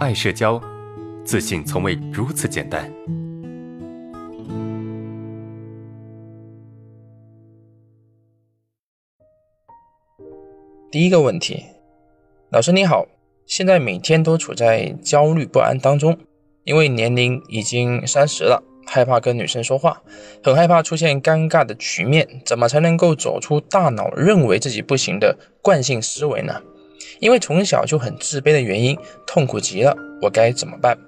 爱社交，自信从未如此简单。第一个问题，老师你好，现在每天都处在焦虑不安当中，因为年龄已经三十了。害怕跟女生说话，很害怕出现尴尬的局面，怎么才能够走出大脑认为自己不行的惯性思维呢？因为从小就很自卑的原因，痛苦极了，我该怎么办？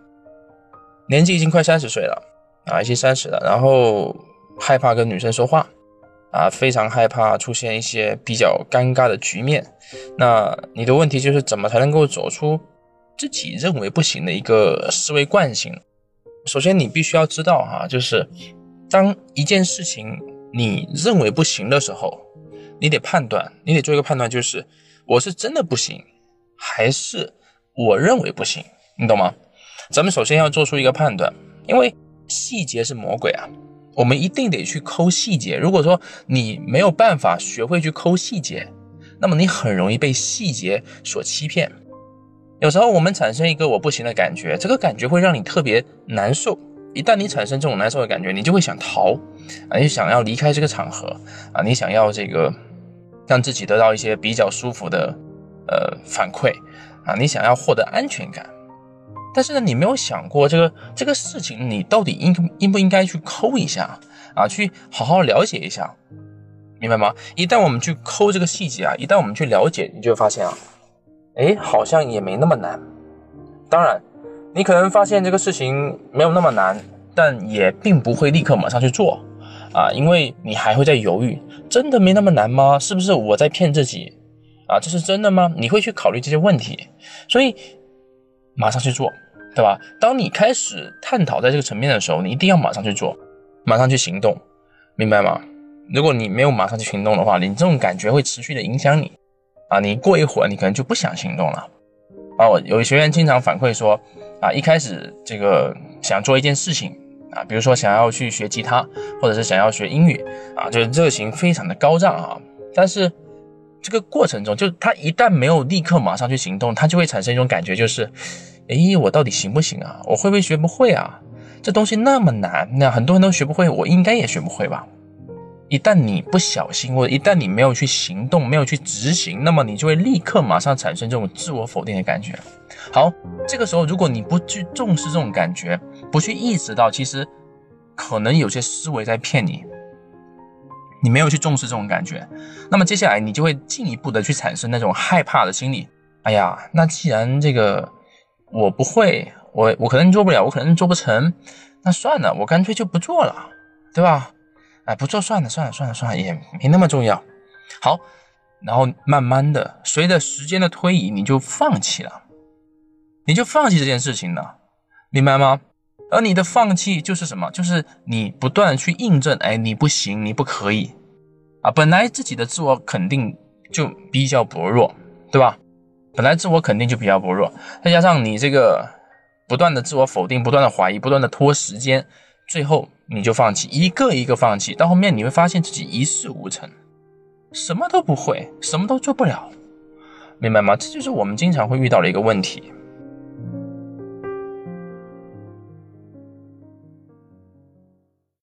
年纪已经快三十岁了啊，已经三十了，然后害怕跟女生说话啊，非常害怕出现一些比较尴尬的局面。那你的问题就是怎么才能够走出自己认为不行的一个思维惯性？首先，你必须要知道哈，就是当一件事情你认为不行的时候，你得判断，你得做一个判断，就是我是真的不行，还是我认为不行，你懂吗？咱们首先要做出一个判断，因为细节是魔鬼啊，我们一定得去抠细节。如果说你没有办法学会去抠细节，那么你很容易被细节所欺骗。有时候我们产生一个我不行的感觉，这个感觉会让你特别难受。一旦你产生这种难受的感觉，你就会想逃啊，你想要离开这个场合啊，你想要这个让自己得到一些比较舒服的呃反馈啊，你想要获得安全感。但是呢，你没有想过这个这个事情，你到底应应不应该去抠一下啊，去好好了解一下，明白吗？一旦我们去抠这个细节啊，一旦我们去了解，你就会发现啊。哎，好像也没那么难。当然，你可能发现这个事情没有那么难，但也并不会立刻马上去做啊，因为你还会在犹豫，真的没那么难吗？是不是我在骗自己啊？这是真的吗？你会去考虑这些问题，所以马上去做，对吧？当你开始探讨在这个层面的时候，你一定要马上去做，马上去行动，明白吗？如果你没有马上去行动的话，你这种感觉会持续的影响你。啊，你过一会儿，你可能就不想行动了。啊，我有学员经常反馈说，啊，一开始这个想做一件事情，啊，比如说想要去学吉他，或者是想要学英语，啊，就是热情非常的高涨啊。但是这个过程中，就他一旦没有立刻马上去行动，他就会产生一种感觉，就是，诶，我到底行不行啊？我会不会学不会啊？这东西那么难，那很多人都学不会，我应该也学不会吧？一旦你不小心，或者一旦你没有去行动，没有去执行，那么你就会立刻马上产生这种自我否定的感觉。好，这个时候如果你不去重视这种感觉，不去意识到其实可能有些思维在骗你，你没有去重视这种感觉，那么接下来你就会进一步的去产生那种害怕的心理。哎呀，那既然这个我不会，我我可能做不了，我可能做不成，那算了，我干脆就不做了，对吧？哎，不做算了，算了，算了，算了，也没那么重要。好，然后慢慢的，随着时间的推移，你就放弃了，你就放弃这件事情了，明白吗？而你的放弃就是什么？就是你不断的去印证，哎，你不行，你不可以啊。本来自己的自我肯定就比较薄弱，对吧？本来自我肯定就比较薄弱，再加上你这个不断的自我否定，不断的怀疑，不断的拖时间。最后你就放弃，一个一个放弃，到后面你会发现自己一事无成，什么都不会，什么都做不了，明白吗？这就是我们经常会遇到的一个问题。